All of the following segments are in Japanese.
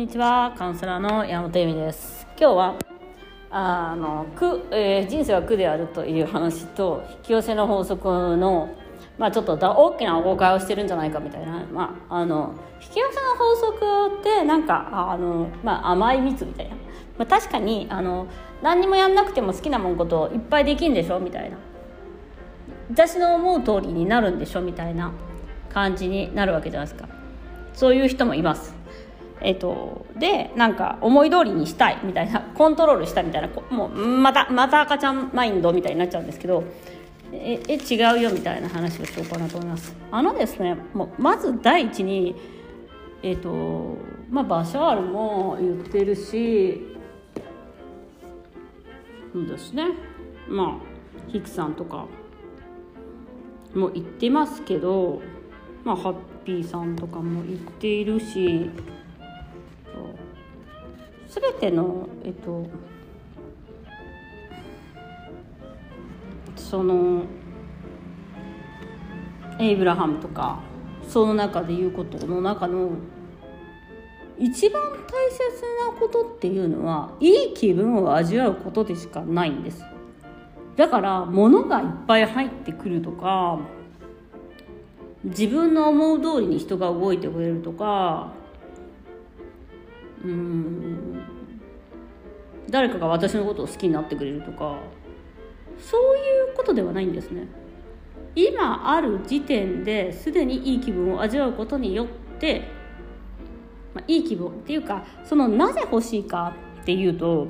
にちはカウンセラーの山本恵美です。今日はあの苦、えー、人生は苦であるという話と引き寄せの法則のまあちょっと大きな誤解をしてるんじゃないかみたいな。まああの引き寄せの法則ってなんかあの、まあ、甘い蜜みたいな、まあ、確かにあの何にもやんなくても好きなもんこといっぱいできんでしょみたいな。私の思う通りになるんでしょみたいな感じになるわけじゃないですか。そういう人もいます。えっと、でなんか思い通りにしたいみたいなコントロールしたみたいなもうまたまた赤ちゃんマインドみたいになっちゃうんですけどええ違うよみたいな話をしようかなと思います。あのですねもうまず第一にえっとまあバシャールも言ってるしそうですね。まあヒクさんとかも言ってますけどまあハッピーさんとかも言っているし全てのえっとそのエイブラハムとかその中で言うことの中の一番大切なことっていうのはいい気分を味わうことでしかないんです。だから物がいっぱい入ってくるとか自分の思う通りに人が動いてくれるとかうん誰かが私のことを好きになってくれるとかそういうことではないんですね今ある時点ですでにいい気分を味わうことによって、まあ、いい気分っていうかそのなぜ欲しいかっていうと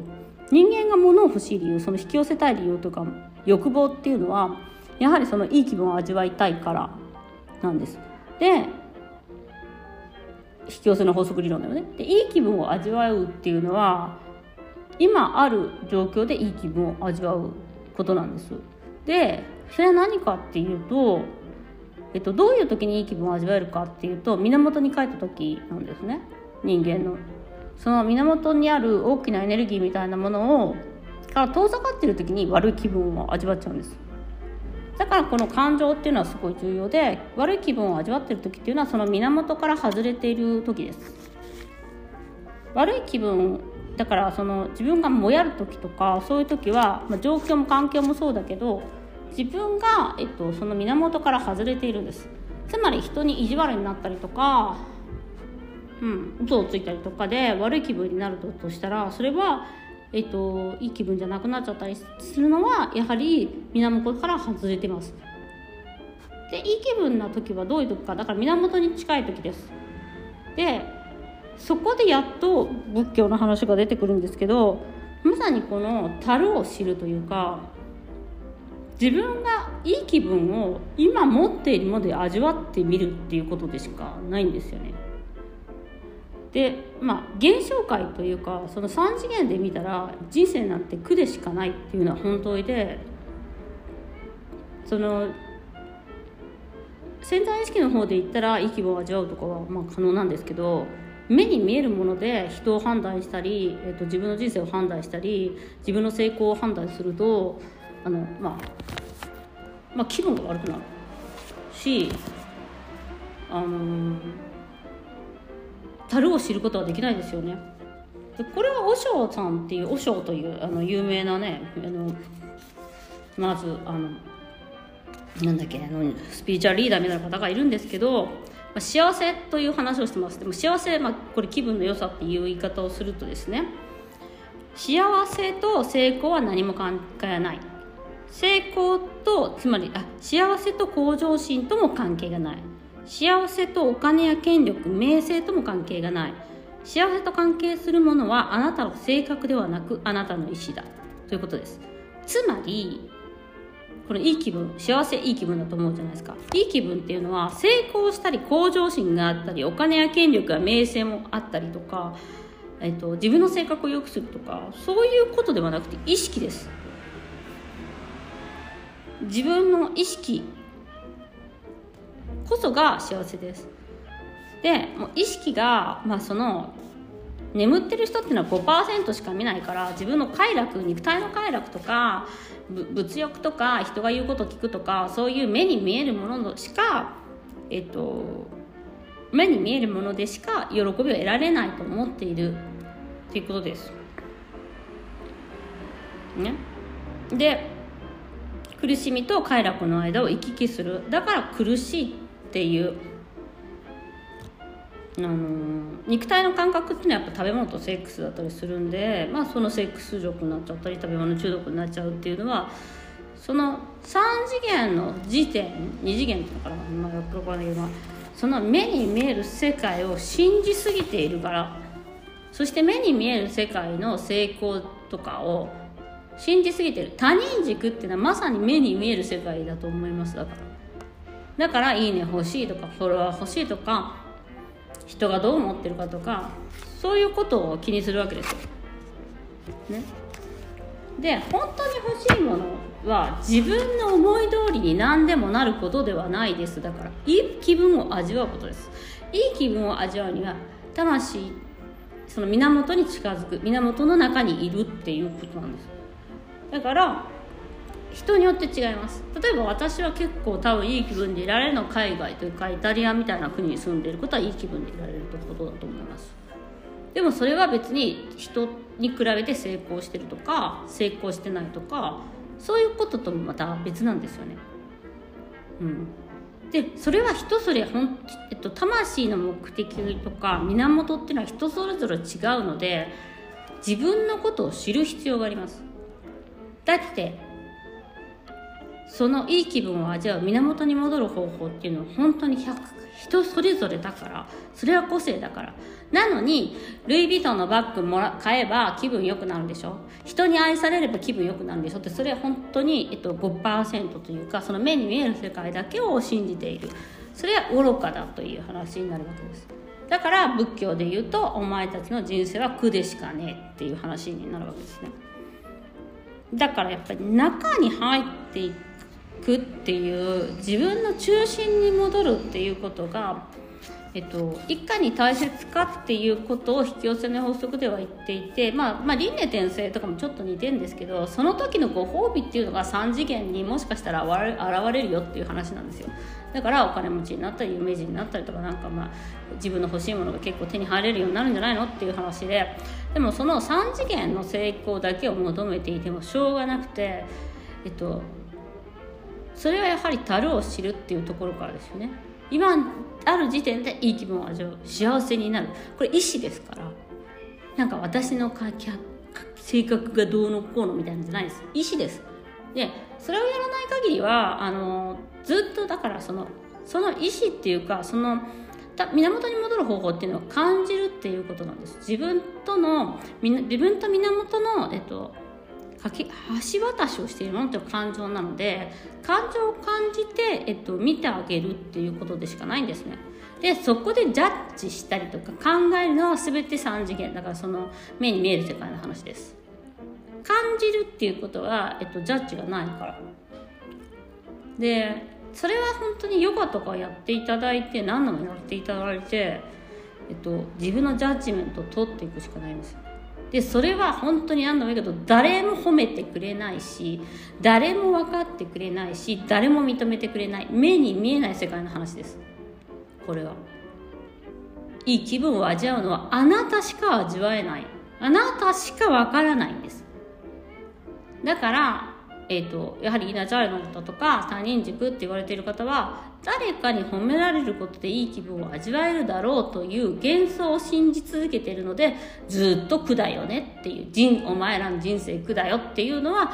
人間が物を欲しい理由その引き寄せたい理由とか欲望っていうのはやはりそのいい気分を味わいたいからなんです。で引き寄せの法則理論だよね。でいい気分を味わうっていうのは今ある状況でいい気分を味わうことなんです。でそれは何かっていうと、えっと、どういう時にいい気分を味わえるかっていうと源に帰った時なんですね人間の。その源にある大きなエネルギーみたいなものをから遠ざかってる時に悪い気分を味わっちゃうんです。だからこの感情っていうのはすごい重要で悪い気分を味わってる時っていうのはその源から外れている時です悪い気分だからその自分がもやる時とかそういう時は、まあ、状況も環境もそうだけど自分が、えっと、その源から外れているんです。つまり人に意地悪になったりとかうん嘘をついたりとかで悪い気分になるとしたらそれはえっと、いい気分じゃなくなっちゃったりするのはやはり源から外れてます。でいい気分な時はどういう時か。だから源に近い時です。でそこでやっと仏教の話が出てくるんですけどまさにこの樽を知るというか自分がいい気分を今持っているもので味わってみるっていうことでしかないんですよね。でまあ現象界というかその3次元で見たら人生なんて苦でしかないっていうのは本当でその潜在意識の方で言ったらいい気分を味わうとかはまあ可能なんですけど目に見えるもので人を判断したり、えー、と自分の人生を判断したり自分の成功を判断するとあの、まあ、まあ気分が悪くなるしあのー樽を知ることはできないですよね。でこれは和尚さんっていう和尚というあの有名なねあのまずあのなんだっけあのスピーチャーリーダーみたいな方がいるんですけど、あ、幸せという話をしてます。でも幸せ、まあ、これ気分の良さっていう言い方をするとですね幸せと成功は何も関係ない。成功とつまりあ幸せと向上心とも関係がない。幸せとお金や権力名声とも関係がない。幸せと関係するものはあなたの性格ではなくあなたの意思だ。ということです。つまりこのいい気分幸せいい気分だと思うじゃないですか。いい気分っていうのは成功したり向上心があったりお金や権力や名声もあったりとか、えっと、自分の性格を良くするとかそういうことではなくて意識です。自分の意識こそが幸せです。でもう意識が、まあ、その眠ってる人っていうのは5%しか見ないから自分の快楽肉体の快楽とか物欲とか人が言うこと聞くとかそういう目に見えるものしか、えっと、目に見えるものでしか喜びを得られないと思っている。っていうことです。ね、で苦しみと快楽の間を行き来する。だから苦しいっていうあの肉体の感覚っていうのはやっぱ食べ物とセックスだったりするんで、まあ、そのセックス欲になっちゃったり食べ物中毒になっちゃうっていうのはその3次元の時点2次元っていうのかな、まあ、よくわかんないけどその目に見える世界を信じすぎているからそして目に見える世界の成功とかを信じすぎてる。他人軸っていうのはまさに目に見える世界だと思います。だからだから「いいね」欲しいとかフォロワー欲しいとか人がどう思ってるかとかそういうことを気にするわけですよ。ね、で本当に欲しいものは自分の思い通りに何でもなることではないです。だからいい気分を味わうことです。いい気分を味わうには魂その源に近づく源の中にいるっていうことなんです。だから人によって違います。例えば私は結構多分いい気分でいられるのは海外というかイタリアみたいな国に住んでいることはいい気分でいられるということだと思います。でもそれは別に人に比べて成功してるとか成功してないとかそういうことともまた別なんですよね。うん。でそれは人それほん、えっと、魂の目的とか源っていうのは人それぞれ違うので自分のことを知る必要があります。だってそのいい気分を味わう源に戻る方法っていうのは本当に人それぞれだからそれは個性だから。なのにルイ・ヴィトンのバッグもら買えば気分良くなるでしょ？人に愛されれば気分良くなるでしょ？ってそれは本当に、えっと、5%というかその目に見える世界だけを信じている。それは愚かだという話になるわけです。だから仏教で言うとお前たちの人生は苦でしかねえっていう話になるわけですね。だからやっぱり中に入っていくっていう自分の中心に戻るっていうことが、えっと、いかに大切かっていうことを引き寄せの法則では言っていて、まあ、まあ輪廻転生とかもちょっと似てるんですけどその時のご褒美っていうのが3次元にもしかしたら現れるよっていう話なんですよ。だからお金持ちになったり有名人になったりとかなんかまあ自分の欲しいものが結構手に入れるようになるんじゃないのっていう話ででもその3次元の成功だけを求めていてもしょうがなくてえっとそれはやはり樽を知るっていうところからですよね。今ある時点でいい気分を味わう。幸せになる。これ意思ですから。なんか私の性格がどうのこうのみたいなんじゃないです。意思です。でそれをやらない限りはあのずっとだからそのその意思っていうかその源に戻る方法っていうのを感じるっていうことなんです。自分との自分と源の、えっと、橋渡しをしているものという感情なので感情を感じて、えっと、見てあげるっていうことでしかないんですね。でそこでジャッジしたりとか考えるのは全て3次元だからその目に見える世界の話です。感じるっていうことは、えっと、ジャッジがないから。でそれは本当にヨガとかやっていただいて何度もやっていただいて、えっと、自分のジャッジメントを取っていくしかないんですよ。でそれは本当に何度も言うけど誰も褒めてくれないし誰も分かってくれないし誰も認めてくれない。目に見えない世界の話です。これは。いい気分を味わうのはあなたしか味わえない。あなたしか分からないんです。だからえーと、やはり稲茶の方とか他人軸って言われている方は誰かに褒められることでいい気分を味わえるだろうという幻想を信じ続けているのでずっと苦だよねっていう人お前らの人生苦だよっていうのは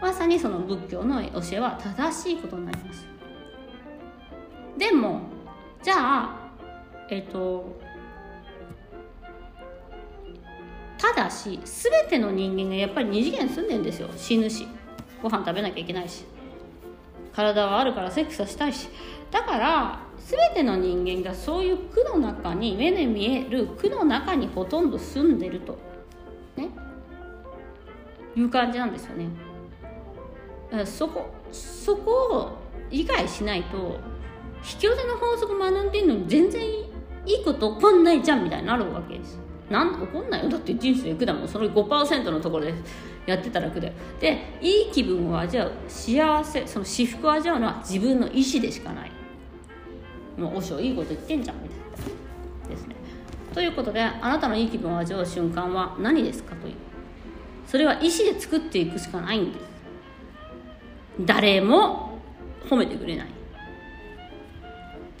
まさにその仏教の教えは正しいことになります。でもじゃあえっ、ー、とただし全ての人間がやっぱり二次元住んでるんですよ。死ぬし。ご飯食べなきゃいけないし。体はあるからセックスはしたいし。だから全ての人間がそういう苦の中に目で見える苦の中にほとんど住んでると。ね。いう感じなんですよね。そこそこを理解しないと引き寄せの法則学んでるのに全然いいこと起こんないじゃんみたいになるわけです。なん起こんないよ。だって人生苦だもん。その5%のところですやってたら苦だよ。でいい気分を味わう幸せその私服を味わうのは自分の意思でしかない。もうおしょいいこと言ってんじゃんみたいな。ですね。ということであなたのいい気分を味わう瞬間は何ですかという。それは意思で作っていくしかないんです。誰も褒めてくれない。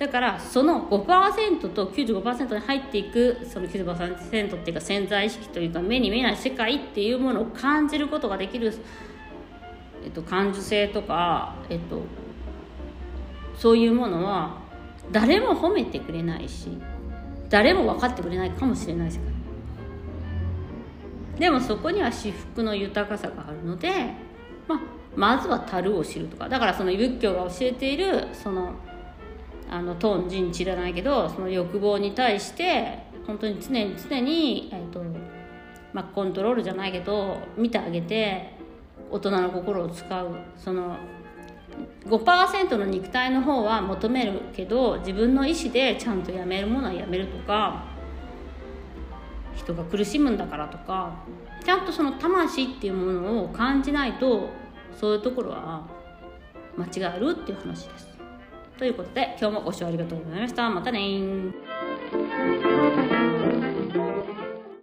だからその5%と95%に入っていくその95%っていうか潜在意識というか目に見えない世界っていうものを感じることができる、えっと、感受性とか、えっと、そういうものは誰も褒めてくれないし誰も分かってくれないかもしれない世界。でもそこには至福の豊かさがあるので、まあ、まずは樽を知るとか。だからその仏教が教えているそのあのトンジン知らないけどその欲望に対して本当に常に常に、えーとまあ、コントロールじゃないけど見てあげて大人の心を使うその5%の肉体の方は求めるけど自分の意思でちゃんとやめるものはやめるとか人が苦しむんだからとかちゃんとその魂っていうものを感じないとそういうところは間違えるっていう話です。ということで今日もご視聴ありがとうございました。またね